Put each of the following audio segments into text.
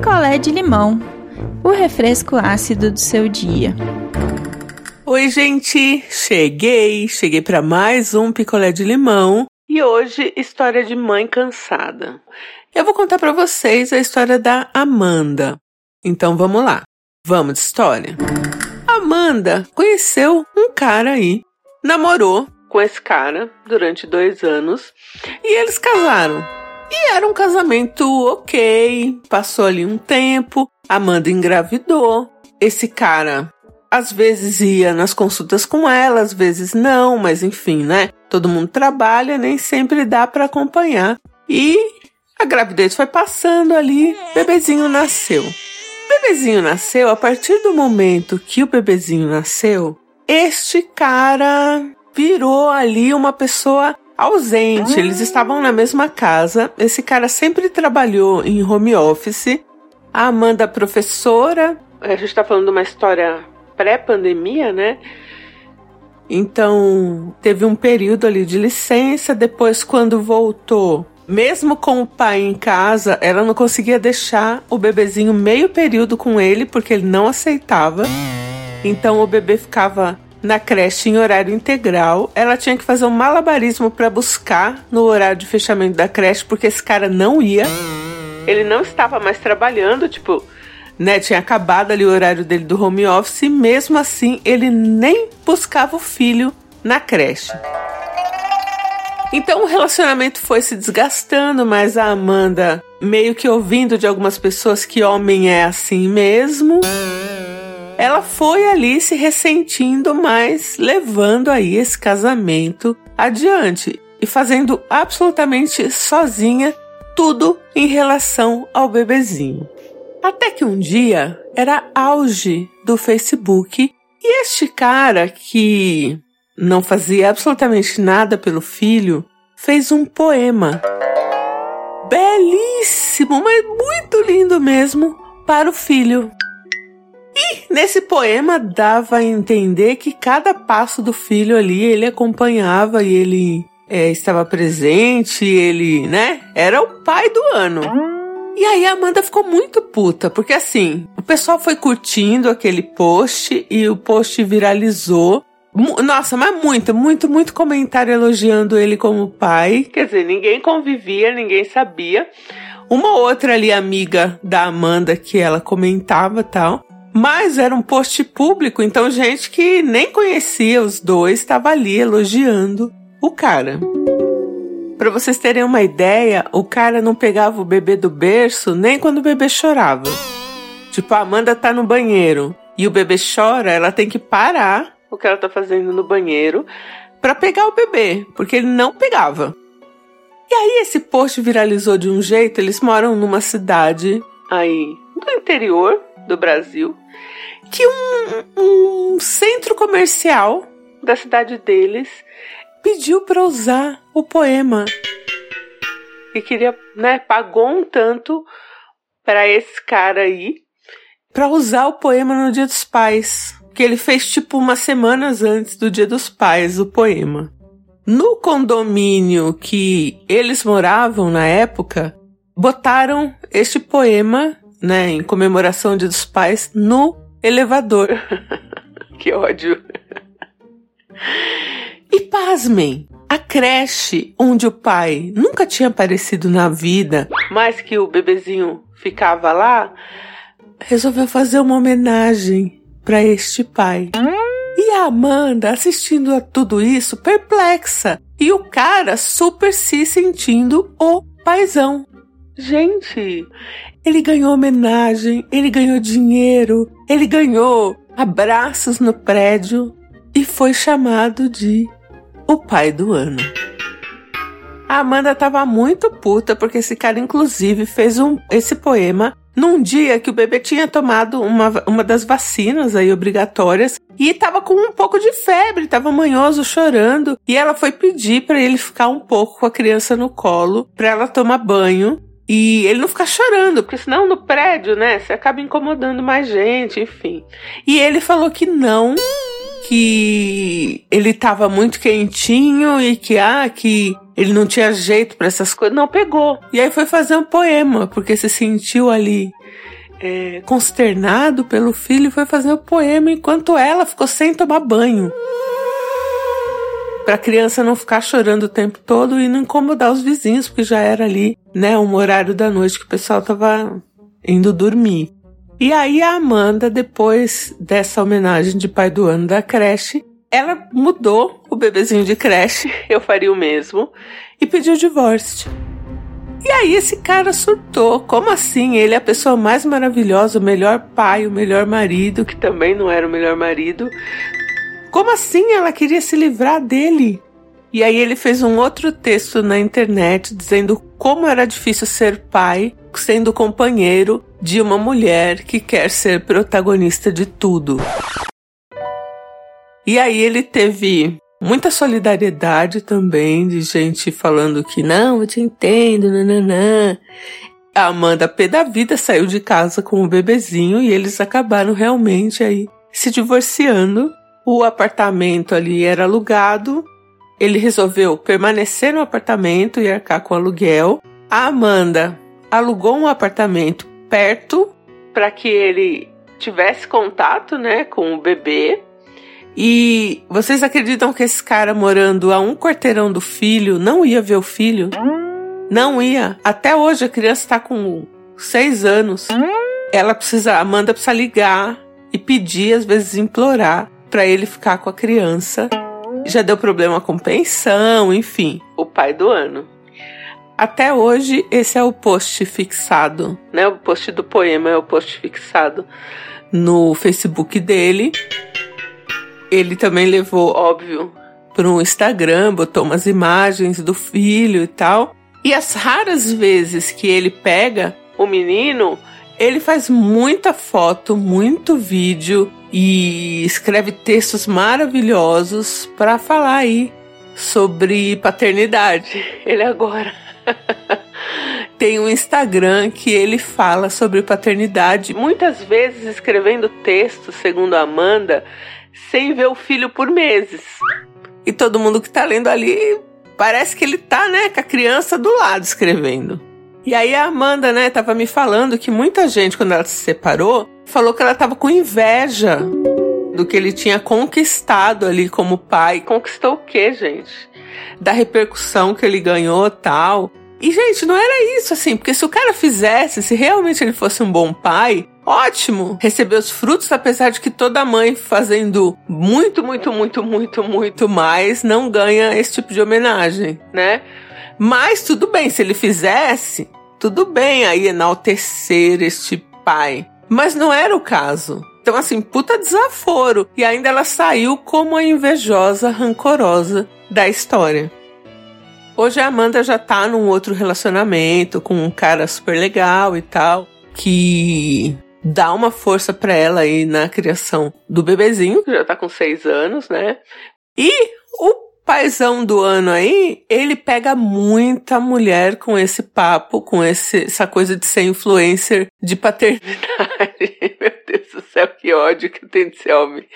picolé de limão, o refresco ácido do seu dia. Oi, gente, cheguei, cheguei para mais um picolé de limão e hoje história de mãe cansada. Eu vou contar para vocês a história da Amanda. Então vamos lá. Vamos de história. Amanda conheceu um cara aí, namorou com esse cara durante dois anos e eles casaram. E era um casamento ok, passou ali um tempo, Amanda engravidou. Esse cara às vezes ia nas consultas com ela, às vezes não, mas enfim, né? Todo mundo trabalha, nem sempre dá para acompanhar. E a gravidez foi passando ali, bebezinho nasceu. Bebezinho nasceu, a partir do momento que o bebezinho nasceu, este cara virou ali uma pessoa ausente. Eles estavam na mesma casa. Esse cara sempre trabalhou em home office. A Amanda, professora, a gente está falando de uma história pré-pandemia, né? Então, teve um período ali de licença. Depois, quando voltou, mesmo com o pai em casa, ela não conseguia deixar o bebezinho meio período com ele, porque ele não aceitava. Então, o bebê ficava na creche em horário integral. Ela tinha que fazer um malabarismo para buscar no horário de fechamento da creche, porque esse cara não ia. Ele não estava mais trabalhando, tipo, né? Tinha acabado ali o horário dele do home office, e mesmo assim ele nem buscava o filho na creche. Então o relacionamento foi se desgastando, mas a Amanda, meio que ouvindo de algumas pessoas que homem é assim mesmo, ela foi ali se ressentindo, mas levando aí esse casamento adiante e fazendo absolutamente sozinha tudo em relação ao bebezinho. Até que um dia era auge do Facebook e este cara que não fazia absolutamente nada pelo filho fez um poema belíssimo, mas muito lindo mesmo para o filho. E nesse poema dava a entender que cada passo do filho ali ele acompanhava e ele é, estava presente, ele, né? Era o pai do ano. E aí a Amanda ficou muito puta, porque assim, o pessoal foi curtindo aquele post e o post viralizou. Nossa, mas muito, muito, muito comentário elogiando ele como pai. Quer dizer, ninguém convivia, ninguém sabia. Uma outra ali amiga da Amanda que ela comentava tal. Mas era um post público, então gente que nem conhecia os dois estava ali elogiando o cara. Para vocês terem uma ideia, o cara não pegava o bebê do berço nem quando o bebê chorava. Tipo, a Amanda tá no banheiro e o bebê chora, ela tem que parar o que ela tá fazendo no banheiro para pegar o bebê, porque ele não pegava. E aí esse post viralizou de um jeito, eles moram numa cidade aí do interior do Brasil, que um, um centro comercial da cidade deles pediu para usar o poema. E queria, né, pagou um tanto para esse cara aí para usar o poema no Dia dos Pais, que ele fez tipo umas semanas antes do Dia dos Pais o poema. No condomínio que eles moravam na época, botaram este poema né, em comemoração Dia dos Pais, no elevador. que ódio. E pasmem, a creche onde o pai nunca tinha aparecido na vida, mas que o bebezinho ficava lá, resolveu fazer uma homenagem para este pai. E a Amanda assistindo a tudo isso perplexa. E o cara super se sentindo o paizão. Gente, ele ganhou homenagem, ele ganhou dinheiro, ele ganhou abraços no prédio e foi chamado de o pai do ano. A Amanda estava muito puta porque esse cara, inclusive, fez um, esse poema num dia que o bebê tinha tomado uma, uma das vacinas aí obrigatórias e estava com um pouco de febre, estava manhoso, chorando. E ela foi pedir para ele ficar um pouco com a criança no colo, para ela tomar banho e ele não ficar chorando, porque senão no prédio, né, você acaba incomodando mais gente, enfim. E ele falou que não, que ele tava muito quentinho e que, ah, que ele não tinha jeito para essas coisas. Não pegou. E aí foi fazer um poema, porque se sentiu ali é, consternado pelo filho foi fazer o poema enquanto ela ficou sem tomar banho. Para a criança não ficar chorando o tempo todo e não incomodar os vizinhos, porque já era ali, né, um horário da noite que o pessoal tava indo dormir. E aí a Amanda, depois dessa homenagem de pai do ano da creche, ela mudou o bebezinho de creche, eu faria o mesmo, e pediu divórcio. E aí esse cara surtou. Como assim? Ele é a pessoa mais maravilhosa, o melhor pai, o melhor marido, que também não era o melhor marido. Como assim ela queria se livrar dele? E aí ele fez um outro texto na internet dizendo como era difícil ser pai sendo companheiro de uma mulher que quer ser protagonista de tudo. E aí ele teve muita solidariedade também de gente falando que não, eu te entendo, nananã. A Amanda P da vida saiu de casa com o bebezinho e eles acabaram realmente aí se divorciando. O apartamento ali era alugado. Ele resolveu permanecer no apartamento e arcar com o aluguel. A Amanda alugou um apartamento perto para que ele tivesse contato, né, com o bebê e vocês acreditam que esse cara morando a um quarteirão do filho não ia ver o filho? Não ia. Até hoje a criança está com seis anos. Ela precisa, Amanda precisa ligar e pedir, às vezes implorar, para ele ficar com a criança. Já deu problema com pensão, enfim, o pai do ano. Até hoje, esse é o post fixado, né? O post do poema é o post fixado no Facebook dele. Ele também levou, óbvio, para um Instagram, botou umas imagens do filho e tal. E as raras vezes que ele pega o menino, ele faz muita foto, muito vídeo e escreve textos maravilhosos para falar aí sobre paternidade. Ele agora tem um Instagram que ele fala sobre paternidade, muitas vezes escrevendo textos, segundo a Amanda, sem ver o filho por meses. E todo mundo que tá lendo ali parece que ele tá, né, com a criança do lado escrevendo. E aí a Amanda, né, tava me falando que muita gente, quando ela se separou, falou que ela tava com inveja do que ele tinha conquistado ali como pai. Conquistou o quê, gente? Da repercussão que ele ganhou tal. E, gente, não era isso assim, porque se o cara fizesse, se realmente ele fosse um bom pai, ótimo receber os frutos, apesar de que toda mãe fazendo muito, muito, muito, muito, muito mais não ganha esse tipo de homenagem, né? Mas tudo bem, se ele fizesse, tudo bem aí enaltecer este pai. Mas não era o caso. Então, assim, puta desaforo. E ainda ela saiu como a invejosa, rancorosa da história. Hoje a Amanda já tá num outro relacionamento com um cara super legal e tal, que dá uma força para ela aí na criação do bebezinho, que já tá com seis anos, né? E o paizão do ano aí, ele pega muita mulher com esse papo, com esse, essa coisa de ser influencer de paternidade. Meu Deus do céu, que ódio que tem desse homem.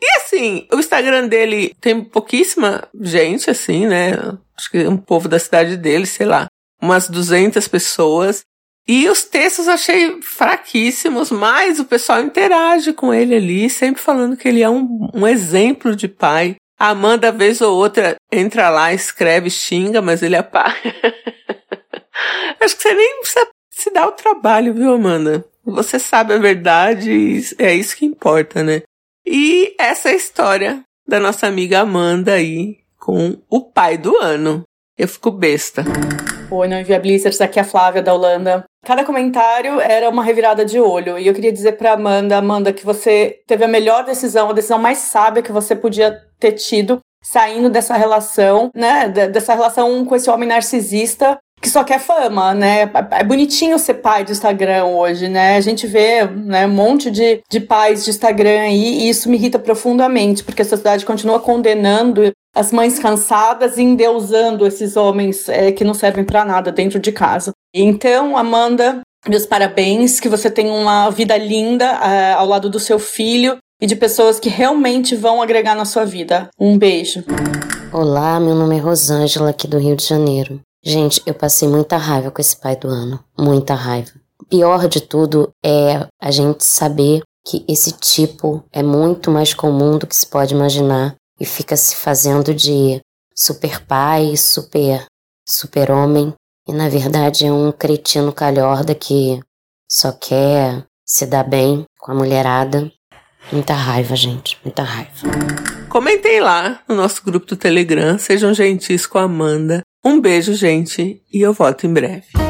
E assim, o Instagram dele tem pouquíssima gente, assim, né? Acho que um povo da cidade dele, sei lá, umas 200 pessoas. E os textos achei fraquíssimos, mas o pessoal interage com ele ali, sempre falando que ele é um, um exemplo de pai. A Amanda, vez ou outra, entra lá, escreve, xinga, mas ele apaga. Acho que você nem precisa se dar o trabalho, viu, Amanda? Você sabe a verdade e é isso que importa, né? E essa é a história da nossa amiga Amanda aí com o pai do ano. Eu fico besta. Oi, não inviabilizers, aqui é a Flávia da Holanda. Cada comentário era uma revirada de olho. E eu queria dizer pra Amanda, Amanda, que você teve a melhor decisão, a decisão mais sábia que você podia ter tido saindo dessa relação, né? Dessa relação com esse homem narcisista que só quer fama, né? É bonitinho ser pai do Instagram hoje, né? A gente vê né, um monte de, de pais de Instagram aí, e isso me irrita profundamente, porque a sociedade continua condenando as mães cansadas e endeusando esses homens é, que não servem para nada dentro de casa. Então, Amanda, meus parabéns, que você tenha uma vida linda é, ao lado do seu filho e de pessoas que realmente vão agregar na sua vida. Um beijo. Olá, meu nome é Rosângela, aqui do Rio de Janeiro. Gente, eu passei muita raiva com esse pai do ano. Muita raiva. pior de tudo é a gente saber que esse tipo é muito mais comum do que se pode imaginar e fica se fazendo de super pai, super super homem e na verdade é um cretino calhorda que só quer se dar bem com a mulherada. Muita raiva, gente, muita raiva. Comentem lá no nosso grupo do Telegram, sejam gentis com a Amanda. Um beijo, gente, e eu volto em breve.